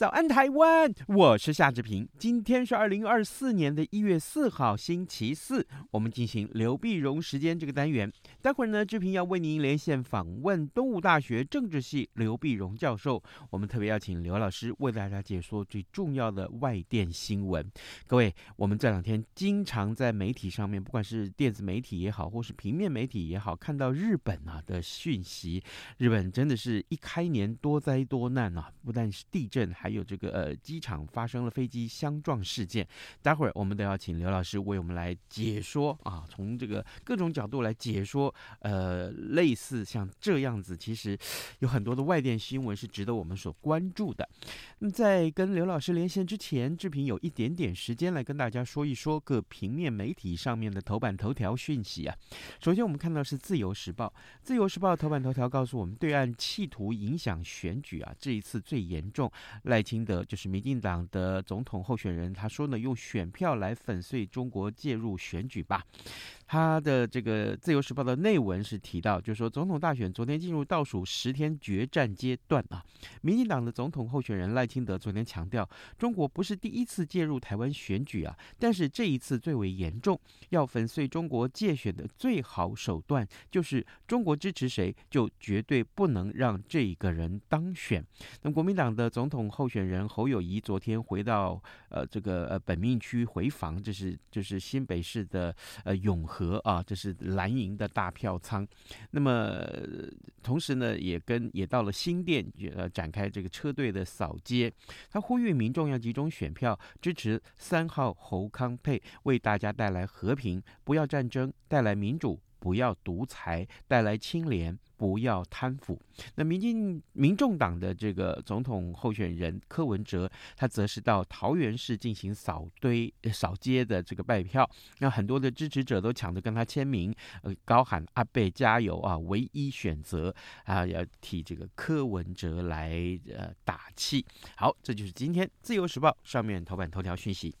早安，台湾！我是夏志平。今天是二零二四年的一月四号，星期四。我们进行刘碧荣时间这个单元。待会儿呢，志平要为您连线访问东吴大学政治系刘碧荣教授。我们特别邀请刘老师为大家解说最重要的外电新闻。各位，我们这两天经常在媒体上面，不管是电子媒体也好，或是平面媒体也好，看到日本啊的讯息。日本真的是一开年多灾多难啊，不但是地震，还有这个呃，机场发生了飞机相撞事件，待会儿我们都要请刘老师为我们来解说啊，从这个各种角度来解说，呃，类似像这样子，其实有很多的外电新闻是值得我们所关注的。那在跟刘老师连线之前，志平有一点点时间来跟大家说一说各平面媒体上面的头版头条讯息啊。首先我们看到是《自由时报》，《自由时报》头版头条告诉我们，对岸企图影响选举啊，这一次最严重来。赖清德就是民进党的总统候选人，他说呢，用选票来粉碎中国介入选举吧。他的这个《自由时报》的内文是提到，就是说总统大选昨天进入倒数十天决战阶段啊。民进党的总统候选人赖清德昨天强调，中国不是第一次介入台湾选举啊，但是这一次最为严重，要粉碎中国借选的最好手段就是中国支持谁，就绝对不能让这一个人当选。那国民党的总统候选人侯友谊昨天回到呃这个呃本命区回防，这是就是新北市的呃永和。啊，这是蓝营的大票仓。那么同时呢，也跟也到了新店，呃，展开这个车队的扫街。他呼吁民众要集中选票，支持三号侯康沛，为大家带来和平，不要战争，带来民主，不要独裁，带来清廉。不要贪腐。那民进民众党的这个总统候选人柯文哲，他则是到桃园市进行扫堆扫街的这个拜票。那很多的支持者都抢着跟他签名，呃，高喊阿贝加油啊，唯一选择啊，要替这个柯文哲来呃打气。好，这就是今天自由时报上面头版头条讯息。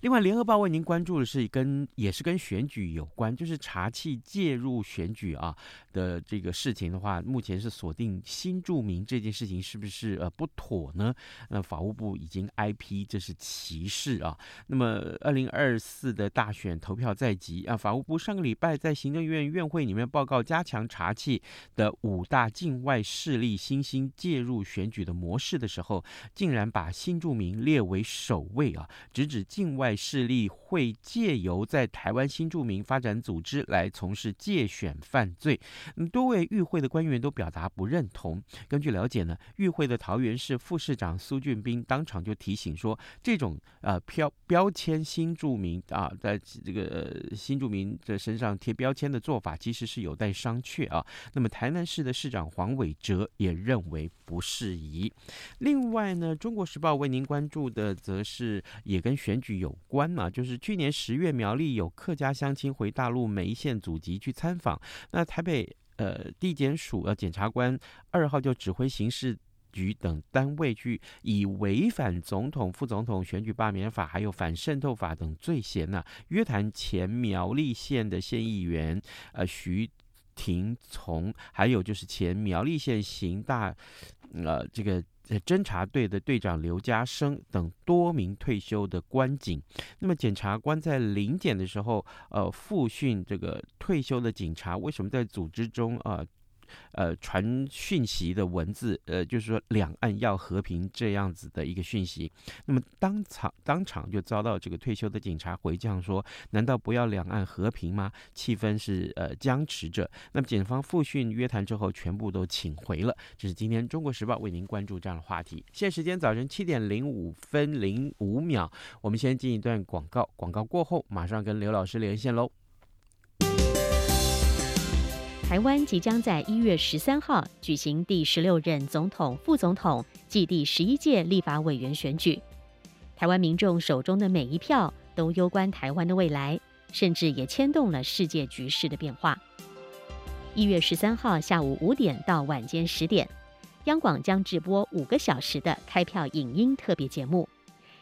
另外，联合报为您关注的是跟也是跟选举有关，就是查缉介入选举啊的这个事情的话，目前是锁定新住民这件事情是不是呃不妥呢？那法务部已经挨批这是歧视啊。那么，二零二四的大选投票在即啊，法务部上个礼拜在行政院院会里面报告加强查缉的五大境外势力新兴介入选举的模式的时候，竟然把新住民列为首位啊，直指境外。势力会借由在台湾新住民发展组织来从事借选犯罪，嗯，多位与会的官员都表达不认同。根据了解呢，与会的桃园市副市长苏俊斌当场就提醒说，这种呃标标签新住民啊，在这个、新住民的身上贴标签的做法，其实是有待商榷啊。那么台南市的市长黄伟哲也认为不适宜。另外呢，中国时报为您关注的则是也跟选举有关嘛，就是去年十月，苗栗有客家乡亲回大陆梅县祖籍去参访，那台北呃地检署呃检察官二号就指挥刑事局等单位去以违反总统、副总统选举罢免法，还有反渗透法等罪嫌呢，约谈前苗栗县的县议员呃徐廷从，还有就是前苗栗县刑大呃这个。侦查队的队长刘家生等多名退休的官警，那么检察官在临检的时候，呃，复训这个退休的警察为什么在组织中啊？呃，传讯息的文字，呃，就是说两岸要和平这样子的一个讯息。那么当场当场就遭到这个退休的警察回呛说：“难道不要两岸和平吗？”气氛是呃僵持着。那么检方复讯约谈之后，全部都请回了。这是今天《中国时报》为您关注这样的话题。现在时间早晨七点零五分零五秒，我们先进一段广告，广告过后马上跟刘老师连线喽。台湾即将在一月十三号举行第十六任总统、副总统暨第十一届立法委员选举。台湾民众手中的每一票都攸关台湾的未来，甚至也牵动了世界局势的变化。一月十三号下午五点到晚间十点，央广将直播五个小时的开票影音特别节目，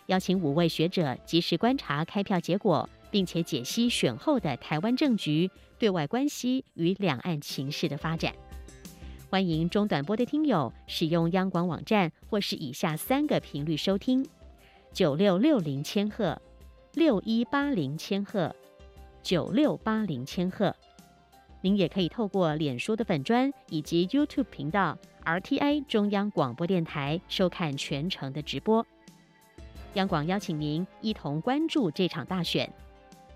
邀请五位学者及时观察开票结果，并且解析选后的台湾政局、对外关系与两岸情势的发展。欢迎中短波的听友使用央广网站或是以下三个频率收听：九六六零千赫、六一八零千赫、九六八零千赫。您也可以透过脸书的粉专以及 YouTube 频道 RTI 中央广播电台收看全程的直播。央广邀请您一同关注这场大选。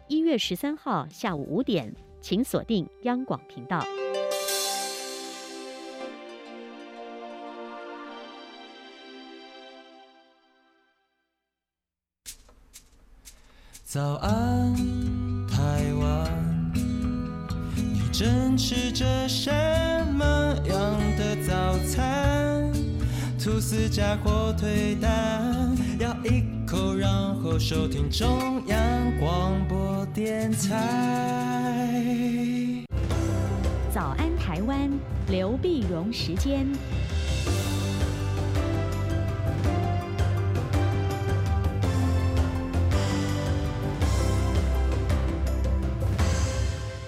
一月十三号下午五点，请锁定央广频道。早安，台湾。正吃着什么样的早餐？吐司加火腿蛋，咬一口，然后收听中央广播电台。早安，台湾，刘碧荣时间。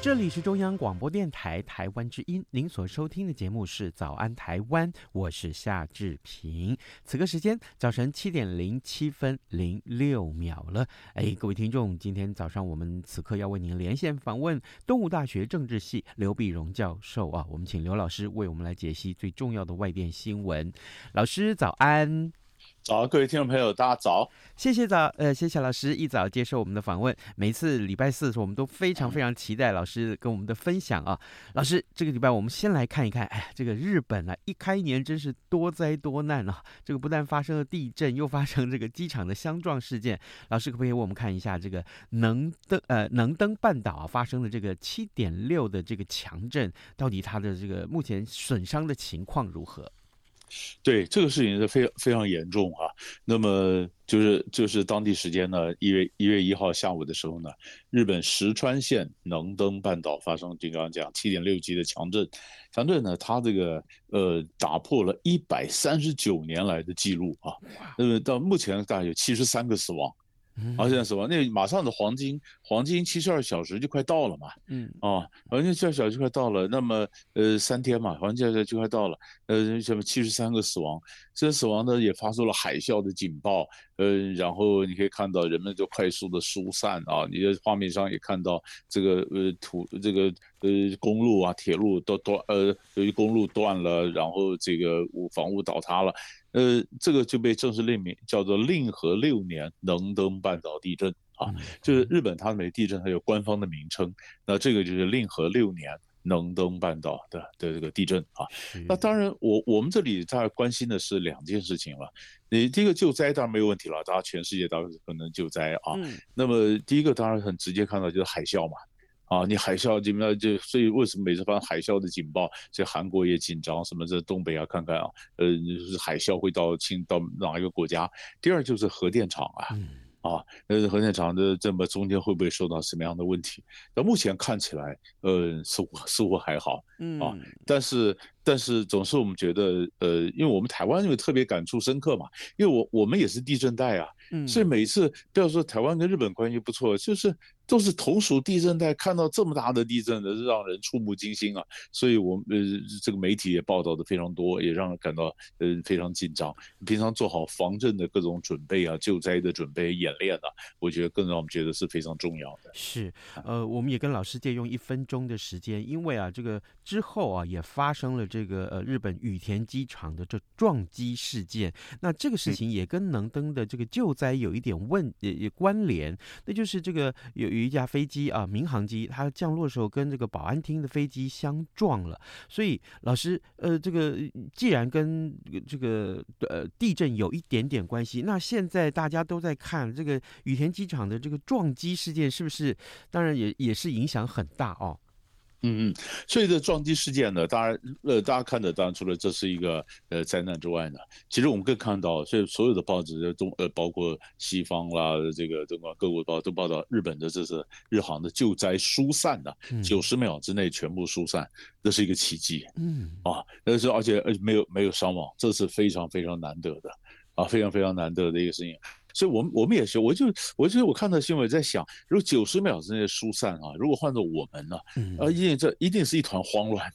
这里是中央广播电台台湾之音，您所收听的节目是《早安台湾》，我是夏志平。此刻时间早晨七点零七分零六秒了。哎，各位听众，今天早上我们此刻要为您连线访问东吴大学政治系刘碧荣教授啊，我们请刘老师为我们来解析最重要的外电新闻。老师早安。早，各位听众朋友，大家早！谢谢早，呃，谢谢老师一早接受我们的访问。每次礼拜四的时候，我们都非常非常期待老师跟我们的分享啊。老师，这个礼拜我们先来看一看，哎，这个日本啊，一开年真是多灾多难啊！这个不但发生了地震，又发生这个机场的相撞事件。老师可不可以为我们看一下这个能登呃能登半岛啊发生的这个七点六的这个强震，到底它的这个目前损伤的情况如何？对，这个事情是非常非常严重啊。那么就是就是当地时间呢，一月一月一号下午的时候呢，日本石川县能登半岛发生就刚刚讲七点六级的强震，强震呢，它这个呃打破了一百三十九年来的记录啊。那么到目前大概有七十三个死亡。而且什么？那马上的黄金黄金七十二小时就快到了嘛。嗯啊，黄金七十二小时就快到了。那么呃三天嘛，黄金七十二小时就快到了。呃什么七十三个死亡，这死亡呢也发出了海啸的警报。呃，然后你可以看到人们就快速的疏散啊。你的画面上也看到这个呃土这个呃公路啊铁路都断呃由于公路断了，然后这个房屋倒塌了。呃，这个就被正式命名叫做令和六年能登半岛地震啊，就是日本它每地震它有官方的名称，那这个就是令和六年能登半岛的的这个地震啊。那当然我，我我们这里大家关心的是两件事情了。你第一个救灾当然没有问题了，大家全世界当然可能救灾啊。那么第一个当然很直接看到就是海啸嘛。啊，你海啸这边就所以为什么每次发生海啸的警报，这韩国也紧张，什么这东北啊，看看啊，呃，海啸会到侵到哪一个国家？第二就是核电厂啊，啊，那，核电厂的这么中间会不会受到什么样的问题？那目前看起来，呃，似乎似乎还好，啊，但是但是总是我们觉得，呃，因为我们台湾因为特别感触深刻嘛，因为我我们也是地震带啊，嗯所以每次不要说台湾跟日本关系不错，就是。都是同属地震带，看到这么大的地震的，让人触目惊心啊！所以，我们呃，这个媒体也报道的非常多，也让人感到呃非常紧张。平常做好防震的各种准备啊，救灾的准备演练啊，我觉得更让我们觉得是非常重要的。是，呃，我们也跟老师借用一分钟的时间，因为啊，这个之后啊，也发生了这个呃日本羽田机场的这撞击事件。那这个事情也跟能登的这个救灾有一点问也也关联，那就是这个有。有一架飞机啊，民航机，它降落的时候跟这个保安厅的飞机相撞了。所以老师，呃，这个既然跟这个呃地震有一点点关系，那现在大家都在看这个羽田机场的这个撞击事件，是不是？当然也也是影响很大哦。嗯嗯，所以这撞击事件呢，当然，呃，大家看的当然除了这是一个呃灾难之外呢，其实我们更看到，所以所有的报纸的中呃，包括西方啦，这个这个各国报都报道日本的这是日航的救灾疏散的，九十秒之内全部疏散，这是一个奇迹。嗯啊，但是而且呃没有没有伤亡，这是非常非常难得的啊，非常非常难得的一个事情。所以，我们我们也是，我就我就我看到新闻在想，如果九十秒之内疏散啊，如果换做我们呢，啊，一定这一定是一团慌乱，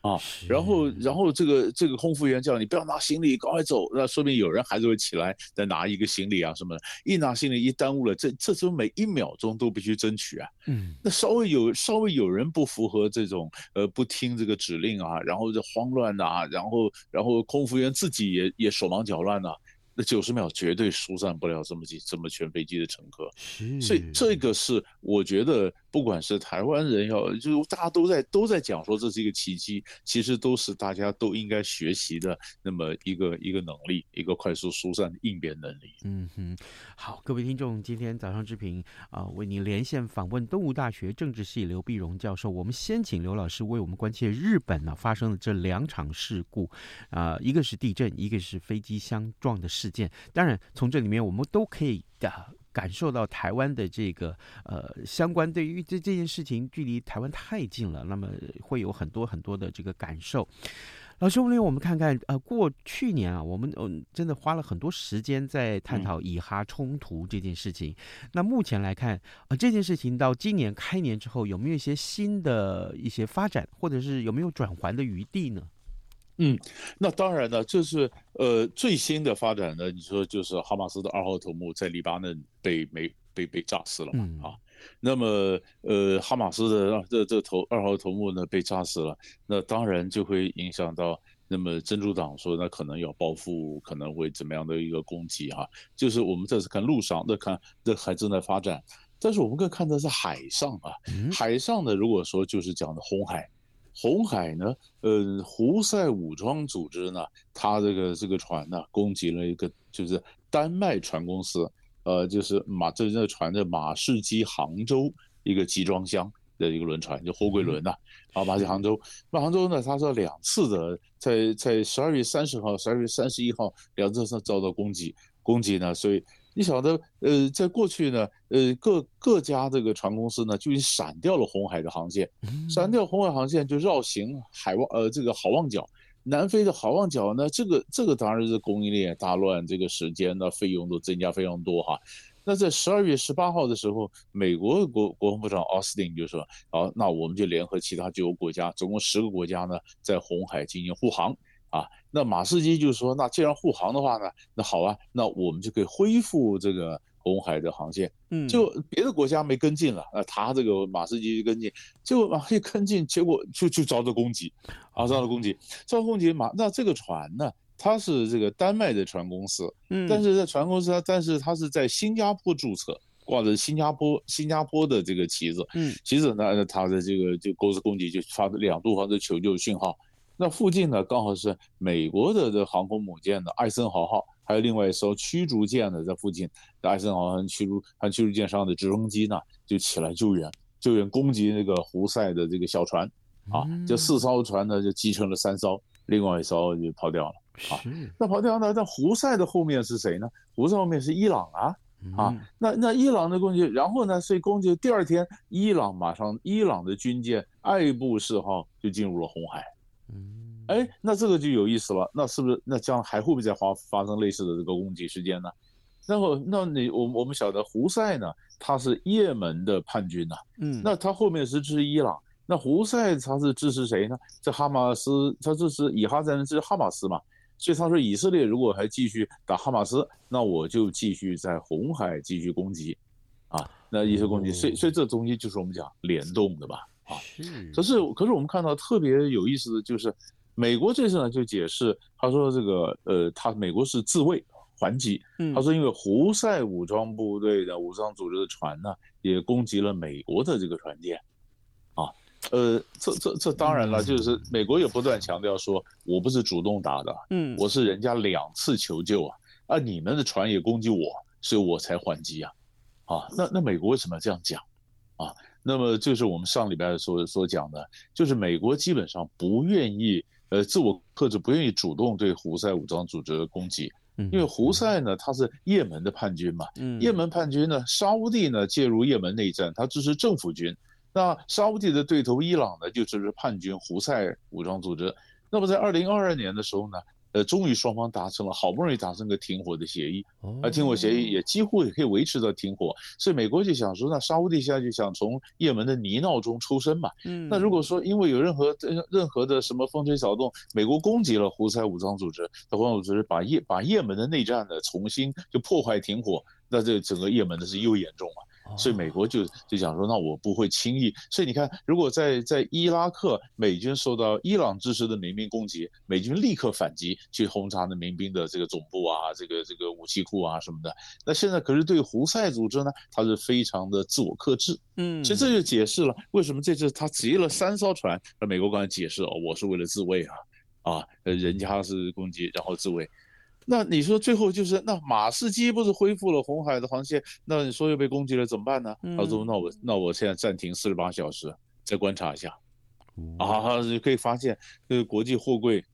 啊，然后然后这个这个空服员叫你不要拿行李，赶快走，那说明有人还是会起来再拿一个行李啊什么的，一拿行李一耽误了，这这时候每一秒钟都必须争取啊，嗯，那稍微有稍微有人不符合这种呃不听这个指令啊，然后就慌乱啊，然后然后空服员自己也也手忙脚乱呐。那九十秒绝对疏散不了这么几这么全飞机的乘客，所以这个是我觉得。不管是台湾人要，就是大家都在都在讲说这是一个奇迹，其实都是大家都应该学习的那么一个一个能力，一个快速疏散的应变能力。嗯哼，好，各位听众，今天早上之平啊、为您连线访问东吴大学政治系刘碧荣教授。我们先请刘老师为我们关切日本呢、发生的这两场事故啊、一个是地震，一个是飞机相撞的事件。当然，从这里面我们都可以的。感受到台湾的这个呃相关，对于这这件事情距离台湾太近了，那么会有很多很多的这个感受。老师，我们我们看看呃，过去年啊，我们嗯真的花了很多时间在探讨以哈冲突这件事情。嗯、那目前来看啊、呃，这件事情到今年开年之后，有没有一些新的一些发展，或者是有没有转圜的余地呢？嗯，那当然呢，就是呃最新的发展呢。你说就是哈马斯的二号头目在黎巴嫩被没被被炸死了嘛？嗯、啊，那么呃哈马斯的这这头二号头目呢被炸死了，那当然就会影响到那么真主党说那可能要报复，可能会怎么样的一个攻击哈、啊？就是我们这次看路上，那看这还正在发展，但是我们更看的是海上啊，嗯、海上呢，如果说就是讲的红海。红海呢，呃，胡塞武装组织呢，他这个这个船呢，攻击了一个就是丹麦船公司，呃，就是马这这船的马士基杭州一个集装箱的一个轮船，就货柜轮呐，啊，马士基杭州，那杭州呢，他说两次的在在十二月三十号、十二月三十一号两次遭到攻击，攻击呢，所以。你晓得，呃，在过去呢，呃，各各家这个船公司呢，就已经闪掉了红海的航线，闪掉红海航线就绕行海望，呃，这个好望角，南非的好望角呢，这个这个当然是供应链大乱，这个时间呢，费用都增加非常多哈。那在十二月十八号的时候，美国国国防部长奥斯汀就说，好，那我们就联合其他九个国家，总共十个国家呢，在红海进行护航。啊，那马士基就说，那既然护航的话呢，那好啊，那我们就可以恢复这个红海的航线。嗯，就别的国家没跟进了，那他这个马士基就跟进，结果马上跟进，结果就就遭到攻击，啊，遭到攻击，遭到攻击马，那这个船呢，它是这个丹麦的船公司，嗯，但是在船公司，但是它是在新加坡注册，挂着新加坡新加坡的这个旗子，嗯，旗子呢，它的这个就公司攻击就发两度发出求救信号。那附近呢，刚好是美国的这航空母舰的艾森豪号，还有另外一艘驱逐舰呢，在附近。艾森豪和驱逐和驱逐舰上的直升机呢，就起来救援，救援攻击那个胡塞的这个小船，啊，这四艘船呢就击沉了三艘，另外一艘就跑掉了。啊，那跑掉呢？那胡塞的后面是谁呢？胡塞后面是伊朗啊，啊，那那伊朗的攻击，然后呢，所以攻击第二天，伊朗马上伊朗的军舰爱布士号就进入了红海。嗯，哎，那这个就有意思了，那是不是那将来还会不会再发发生类似的这个攻击事件呢？然后，那你我我们晓得胡塞呢，他是也门的叛军呐，嗯，那他后面是支持伊朗，那胡塞他是支持谁呢？这哈马斯，他支持以哈战争支持哈马斯嘛，所以他说以色列如果还继续打哈马斯，那我就继续在红海继续攻击，啊，那一些攻击，所以所以这东西就是我们讲联动的吧。啊，可是可是我们看到特别有意思的就是，美国这次呢就解释，他说这个呃，他美国是自卫还击，他说因为胡塞武装部队的武装组织的船呢也攻击了美国的这个船舰，啊，呃，这这这当然了，就是美国也不断强调说，我不是主动打的，嗯，我是人家两次求救啊，啊，你们的船也攻击我，所以我才还击啊，啊，那那美国为什么要这样讲？啊？那么就是我们上礼拜所所讲的，就是美国基本上不愿意呃自我克制，不愿意主动对胡塞武装组织的攻击。因为胡塞呢，他是也门的叛军嘛，也门叛军呢，沙乌地呢介入也门内战，他支持政府军。那沙乌地的对头伊朗呢，就支持叛军胡塞武装组织。那么在二零二二年的时候呢，呃，终于双方达成了，好不容易达成个停火的协议，而，停火协议也几乎也可以维持到停火。所以美国就想说，那沙乌地现在就想从也门的泥淖中抽身嘛。嗯，那如果说因为有任何任何的什么风吹草动，美国攻击了胡塞武装组织，胡塞组织把也把也门的内战呢重新就破坏停火，那这整个也门的是又严重了。所以美国就就想说，那我不会轻易。所以你看，如果在在伊拉克美军受到伊朗支持的民兵攻击，美军立刻反击，去轰炸那民兵的这个总部啊，这个这个武器库啊什么的。那现在可是对胡塞组织呢，他是非常的自我克制。嗯，所以这就解释了为什么这次他劫了三艘船。那美国刚才解释哦，我是为了自卫啊，啊，人家是攻击，然后自卫。那你说最后就是那马士基不是恢复了红海的航线？那你说又被攻击了怎么办呢？他说：“那我那我现在暂停四十八小时，再观察一下。”啊，你可以发现这个国际货柜，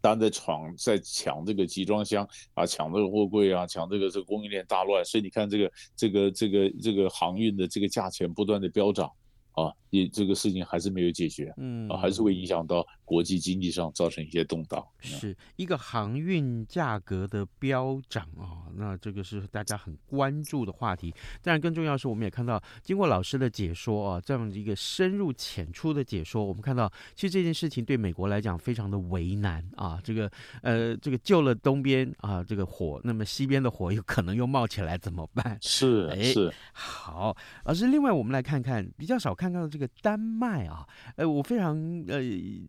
当然在闯在抢这个集装箱啊，抢这个货柜啊，抢这个这个供应链大乱，所以你看这个这个这个这个航运的这个价钱不断的飙涨。啊，也这个事情还是没有解决，嗯，啊，还是会影响到国际经济上造成一些动荡。是一个航运价格的飙涨啊，那这个是大家很关注的话题。当然，更重要是，我们也看到经过老师的解说啊，这样一个深入浅出的解说，我们看到其实这件事情对美国来讲非常的为难啊。这个呃，这个救了东边啊，这个火，那么西边的火有可能又冒起来，怎么办？是，哎，是。好，老师，另外我们来看看比较少看。到的这个丹麦啊，呃，我非常呃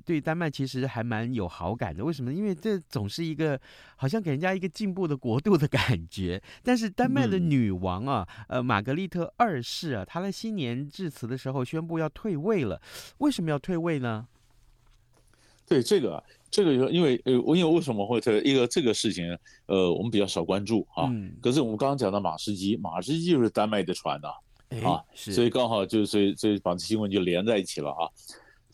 对丹麦其实还蛮有好感的。为什么？因为这总是一个好像给人家一个进步的国度的感觉。但是丹麦的女王啊，呃，玛格丽特二世啊，她在新年致辞的时候宣布要退位了。为什么要退位呢？对这个，这个因为呃，我因为为什么会退？一个这个事情，呃，我们比较少关注啊。嗯。可是我们刚刚讲到马士基，马士基就是丹麦的船呐、啊。啊，所以刚好就所以所以把这新闻就连在一起了啊。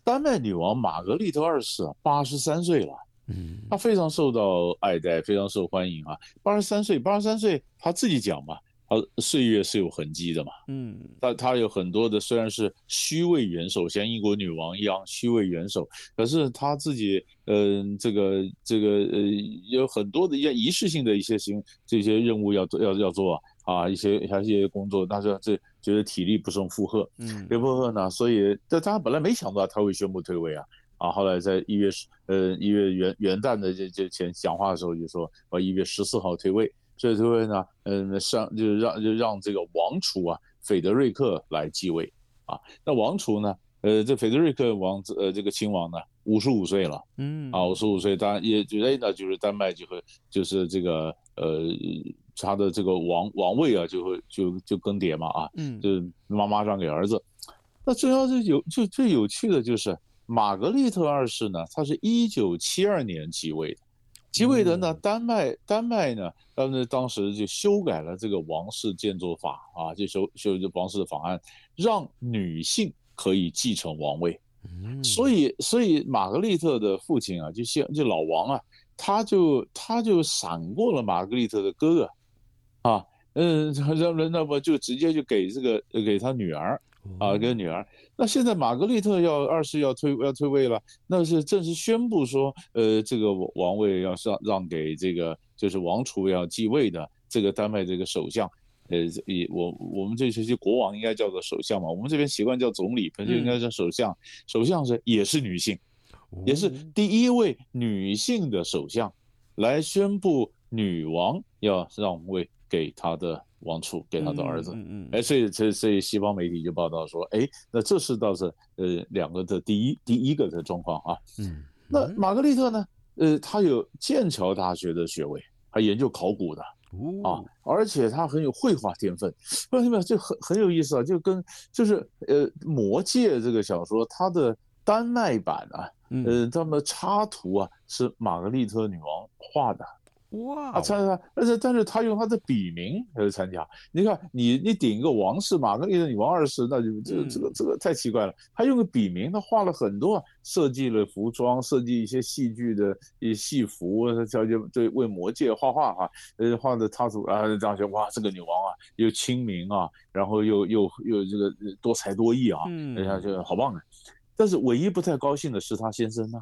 丹麦女王玛格丽特二世啊，八十三岁了，嗯，她非常受到爱戴，非常受欢迎啊。八十三岁，八十三岁，她自己讲嘛，她岁月是有痕迹的嘛，嗯，她她有很多的虽然是虚位元首，像英国女王一样虚位元首，可是她自己嗯、呃，这个这个呃，有很多的一些仪式性的一些行这些任务要做要要做啊。啊，一些还是一些工作，但是这觉得体力不胜负荷，嗯，别负荷呢，所以这他本来没想到他会宣布退位啊，啊，后来在一月十呃一月元元旦的这这前讲话的时候就说，我一月十四号退位，所以退位呢，嗯，上就让就让这个王储啊，斐德瑞克来继位，啊，那王储呢，呃，这斐德瑞克王子呃这个亲王呢，五十五岁了，嗯，啊，五十五岁，当然也觉得呢就是丹麦就会就是这个呃。他的这个王王位啊，就会就就更迭嘛啊，嗯，就妈妈让给儿子。那最要是有就最有趣的就是玛格丽特二世呢，他是一九七二年即位的，即位的呢，丹麦丹麦呢，他们当时就修改了这个王室建筑法啊，就修修这王室的法案，让女性可以继承王位。所以所以玛格丽特的父亲啊，就像就老王啊，他就他就闪过了玛格丽特的哥哥。啊，嗯，让人那么就直接就给这个给他女儿，啊，给女儿。那现在玛格丽特要二世要退要退位了，那是正式宣布说，呃，这个王位要让让给这个就是王储要继位的这个丹麦这个首相，呃，也我我们这些国王应该叫做首相嘛，我们这边习惯叫总理，本身应该叫首相。首相是也是女性，也是第一位女性的首相来宣布女王要让位。给他的王储，给他的儿子，嗯嗯，哎，所以，所以，所以西方媒体就报道说，哎，那这是倒是呃两个的第一第一个的状况啊，嗯，那玛格丽特呢，呃，她有剑桥大学的学位，他研究考古的，啊，而且他很有绘画天分，为什么？就很很有意思啊，就跟就是呃《魔戒》这个小说，它的丹麦版啊，呃，他们插图啊是玛格丽特女王画的。哇！他参加，而且但是他用他的笔名来参加。你看，你你顶一个王氏玛格丽特女王二世，那就这个这个这个太奇怪了。他用个笔名，他画了很多，设计了服装，设计一些戏剧的一些戏服，他叫就对为魔界画画哈，呃画的他说啊这样说哇，这个女王啊又亲民啊，然后又又又这个多才多艺啊，人家就好棒啊。但是唯一不太高兴的是他先生呢，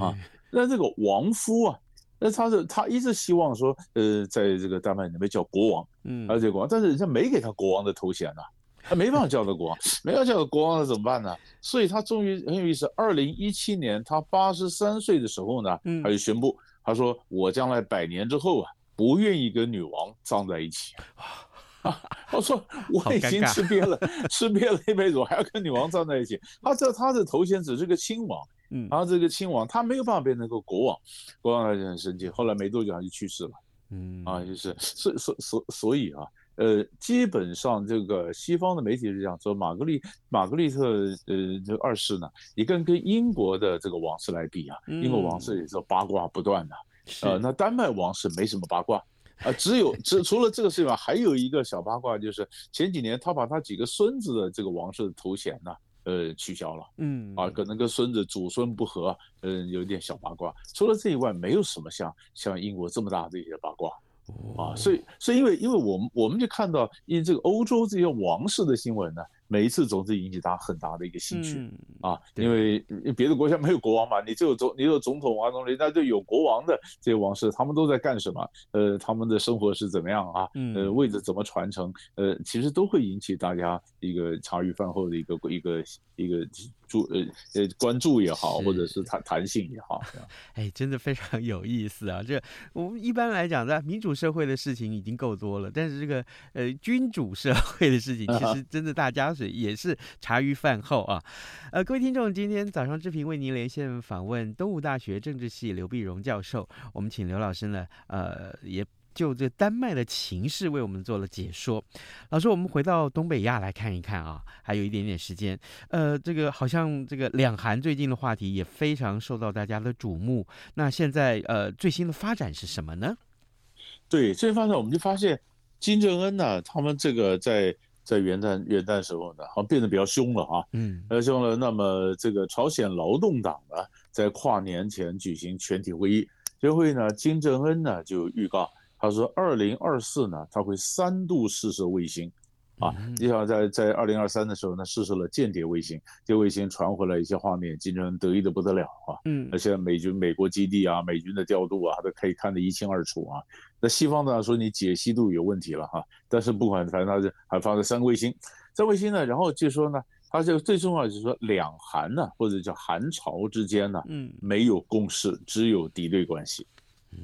啊，那这个王夫啊。那他是他一直希望说，呃，在这个丹麦里面叫国王，嗯，而且国王，但是人家没给他国王的头衔呐，他没办法叫他国王，没有叫他国王那怎么办呢？所以他终于很有意思，二零一七年他八十三岁的时候呢，他就宣布，他说我将来百年之后啊，不愿意跟女王葬在一起，啊，他说我已经吃瘪了，吃瘪了一辈子，我还要跟女王葬在一起，他这他的头衔只是个亲王。嗯，然后这个亲王他没有办法变成个国王，国王他就很生气。后来没多久他就去世了。嗯，啊，就是所所所所以啊，呃，基本上这个西方的媒体是这样说，玛格丽玛格丽特呃这二世呢，你跟跟英国的这个王室来比啊，英国王室也是八卦不断的。呃，那丹麦王室没什么八卦啊，只有只除了这个事情，还有一个小八卦，就是前几年他把他几个孙子的这个王室的头衔呢。呃，取消了，嗯，啊，可能跟孙子祖孙不和，嗯，有一点小八卦。除了这以外，没有什么像像英国这么大的一些八卦，啊，所以所以因为因为我们我们就看到，因为这个欧洲这些王室的新闻呢。每一次总是引起他很大的一个兴趣、嗯、啊，因为别的国家没有国王嘛，你只有总你有总统啊，总理，那就有国王的这些王室，他们都在干什么？呃，他们的生活是怎么样啊？呃，位置怎么传承？呃，其实都会引起大家一个茶余饭后的一个一个一个注呃呃关注也好，或者是弹弹性也好。哎，真的非常有意思啊！这我们一般来讲，在民主社会的事情已经够多了，但是这个呃君主社会的事情，其实真的大家是。也是茶余饭后啊，呃，各位听众，今天早上志平为您连线访问东吴大学政治系刘碧荣教授，我们请刘老师呢，呃，也就这丹麦的情势为我们做了解说。老师，我们回到东北亚来看一看啊，还有一点点时间，呃，这个好像这个两韩最近的话题也非常受到大家的瞩目。那现在呃最新的发展是什么呢？对，最近发展我们就发现金正恩呢，他们这个在。在元旦元旦时候呢，好像变得比较凶了啊，嗯，比较凶了。那么这个朝鲜劳动党呢，在跨年前举行全体会议，这会呢，金正恩呢就预告，他说二零二四呢，他会三度试射卫星。啊，你想在在二零二三的时候呢，试射了间谍卫星，这卫星传回来一些画面，金正恩得意的不得了啊。嗯，那现在美军美国基地啊，美军的调度啊，他都可以看得一清二楚啊。那西方呢说你解析度有问题了哈，但是不管反正他是还发了三个卫星，三卫星呢，然后就说呢，他就最重要就是说两韩呢或者叫韩朝之间呢，嗯，没有共识，只有敌对关系。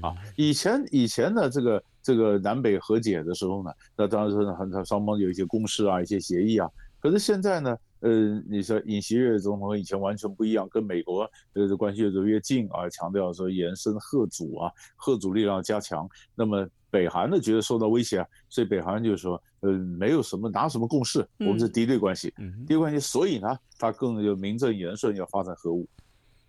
啊，以前以前呢这个这个南北和解的时候呢，那当然是很双方有一些共识啊，一些协议啊。可是现在呢，呃，你说尹锡悦总统和以前完全不一样，跟美国呃的关系越走越近啊，强调说延伸核主啊，核主力量加强。那么北韩呢觉得受到威胁啊，所以北韩就说，呃，没有什么拿什么共识，我们是敌对关系，敌对关系，所以呢，他更有名正言顺要发展核武。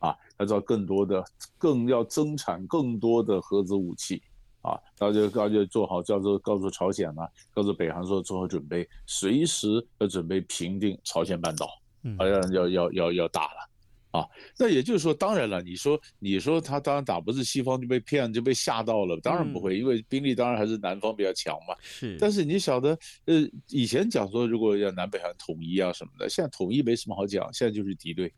啊，要造更多的，更要增产更多的核子武器，啊，他就他就做好，叫做告诉朝鲜呢、啊，告诉北韩说做好准备，随时要准备平定朝鲜半岛，好像要要要要打了，啊，那也就是说，当然了，你说你说他当然打不是西方就被骗就被吓到了，当然不会，因为兵力当然还是南方比较强嘛，是，但是你晓得，呃，以前讲说如果要南北韩统一啊什么的，现在统一没什么好讲，现在就是敌对。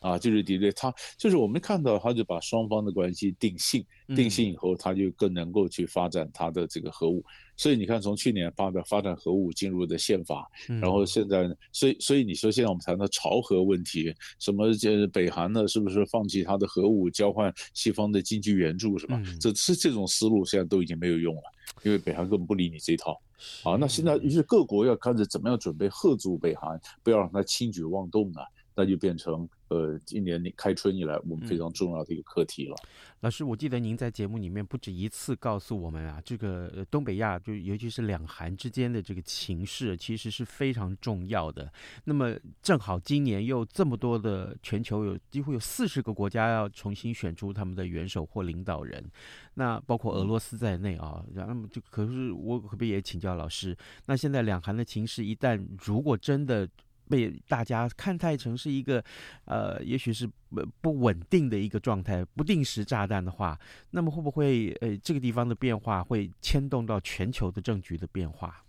啊，就是敌对，他就是我们看到，他就把双方的关系定性，定性以后，他就更能够去发展他的这个核武。所以你看，从去年发表发展核武进入的宪法，然后现在，所以所以你说现在我们谈到朝核问题，什么这北韩呢，是不是放弃他的核武，交换西方的经济援助，是吧？这是这种思路现在都已经没有用了，因为北韩根本不理你这一套。好，那现在于是各国要开始怎么样准备吓阻北韩，不要让他轻举妄动呢？那就变成呃今年开春以来我们非常重要的一个课题了。嗯、老师，我记得您在节目里面不止一次告诉我们啊，这个东北亚就尤其是两韩之间的这个情势，其实是非常重要的。那么正好今年又这么多的全球有几乎有四十个国家要重新选出他们的元首或领导人，那包括俄罗斯在内啊。那么就可是我可不可以也请教老师？那现在两韩的情势一旦如果真的被大家看待成是一个，呃，也许是不不稳定的一个状态，不定时炸弹的话，那么会不会呃这个地方的变化会牵动到全球的政局的变化？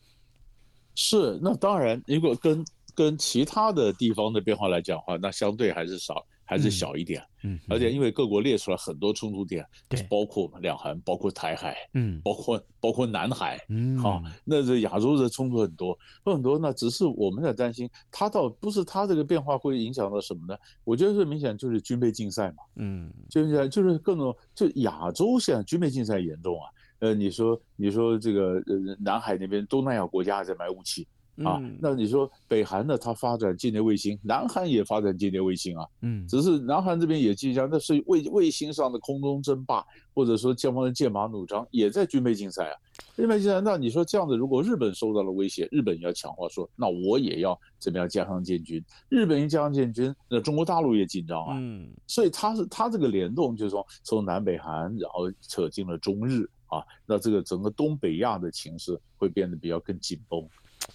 是，那当然，如果跟跟其他的地方的变化来讲话，那相对还是少。还是小一点，嗯，而且因为各国列出来很多冲突点，对，包括两韩，包括台海，嗯，包括包括南海，嗯，好，那这亚洲的冲突很多，很多，那只是我们在担心，它倒不是它这个变化会影响到什么呢？我觉得最明显就是军备竞赛嘛，嗯，就是就是各种，就亚洲现在军备竞赛严重啊，呃，你说你说这个呃南海那边东南亚国家在买武器。啊，那你说北韩呢？它发展间谍卫星，南韩也发展间谍卫星啊。嗯，只是南韩这边也即将，那是卫卫星上的空中争霸，或者说双方的剑拔弩张，也在军备竞赛啊。军备竞赛，那你说这样子，如果日本受到了威胁，日本要强化说，那我也要怎么样加强建军？日本一加强建军，那中国大陆也紧张啊。嗯，所以它是它这个联动，就是说从南北韩，然后扯进了中日啊，那这个整个东北亚的情势会变得比较更紧绷。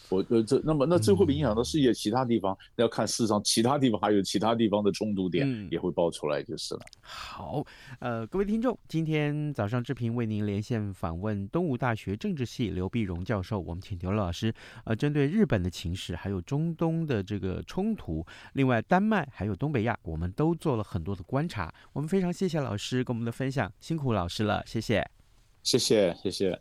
我呃这那么那这会不会影响到世界其他地方？要看事实上其他地方还有其他地方的冲突点也会爆出来就是了。好，呃，各位听众，今天早上志平为您连线访问东吴大学政治系刘碧荣教授，我们请刘老师呃针对日本的情势，还有中东的这个冲突，另外丹麦还有东北亚，我们都做了很多的观察。我们非常谢谢老师跟我们的分享，辛苦老师了，谢谢，谢谢，谢谢。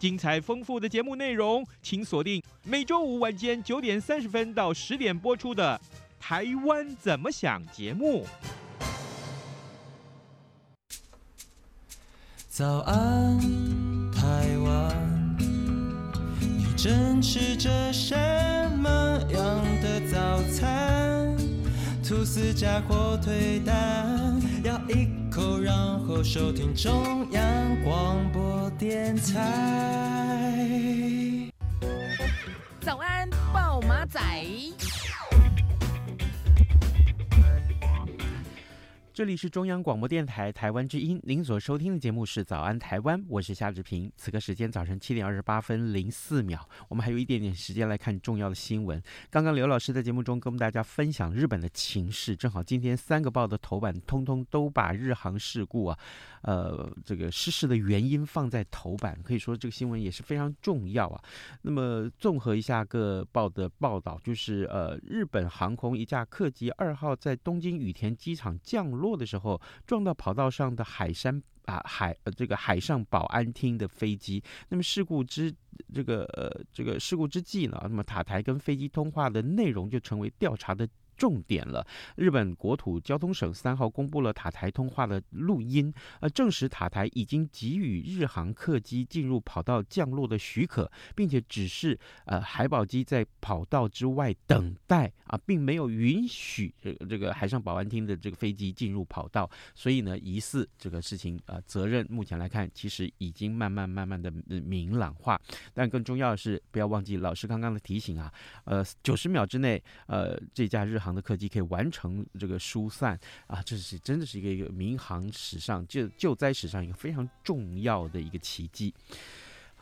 精彩丰富的节目内容，请锁定每周五晚间九点三十分到十点播出的《台湾怎么想》节目。早安，台湾，你正吃着什么样的早餐？吐司加火腿蛋，要一口，然后收听中央广播电台。早安，报马仔。这里是中央广播电台台湾之音，您所收听的节目是《早安台湾》，我是夏志平。此刻时间早晨七点二十八分零四秒，我们还有一点点时间来看重要的新闻。刚刚刘老师在节目中跟我们大家分享日本的情势，正好今天三个报的头版通通都把日航事故啊，呃，这个失事的原因放在头版，可以说这个新闻也是非常重要啊。那么综合一下各报的报道，就是呃，日本航空一架客机二号在东京羽田机场降落。落的时候撞到跑道上的海山啊海这个海上保安厅的飞机，那么事故之这个呃这个事故之际呢，那么塔台跟飞机通话的内容就成为调查的重点了。日本国土交通省三号公布了塔台通话的录音，呃，证实塔台已经给予日航客机进入跑道降落的许可，并且指示呃海保机在跑道之外等待啊，并没有允许这个这个海上保安厅的这个飞机进入跑道。所以呢，疑似这个事情，呃，责任目前来看其实已经慢慢慢慢的明朗化。但更重要的是，不要忘记老师刚刚的提醒啊，呃，九十秒之内，呃，这架日航。的客机可以完成这个疏散啊，这是真的是一个一个民航史上救救灾史上一个非常重要的一个奇迹。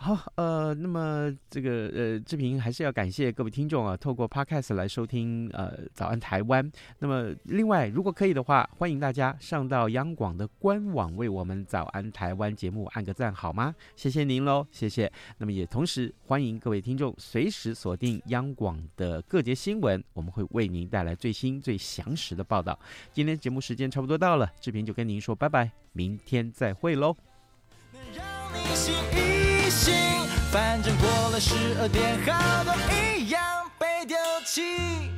好，呃，那么这个呃，志平还是要感谢各位听众啊，透过 Podcast 来收听呃早安台湾。那么另外，如果可以的话，欢迎大家上到央广的官网为我们早安台湾节目按个赞，好吗？谢谢您喽，谢谢。那么也同时欢迎各位听众随时锁定央广的各节新闻，我们会为您带来最新最详实的报道。今天节目时间差不多到了，志平就跟您说拜拜，明天再会喽。反正过了十二点，好多一样被丢弃。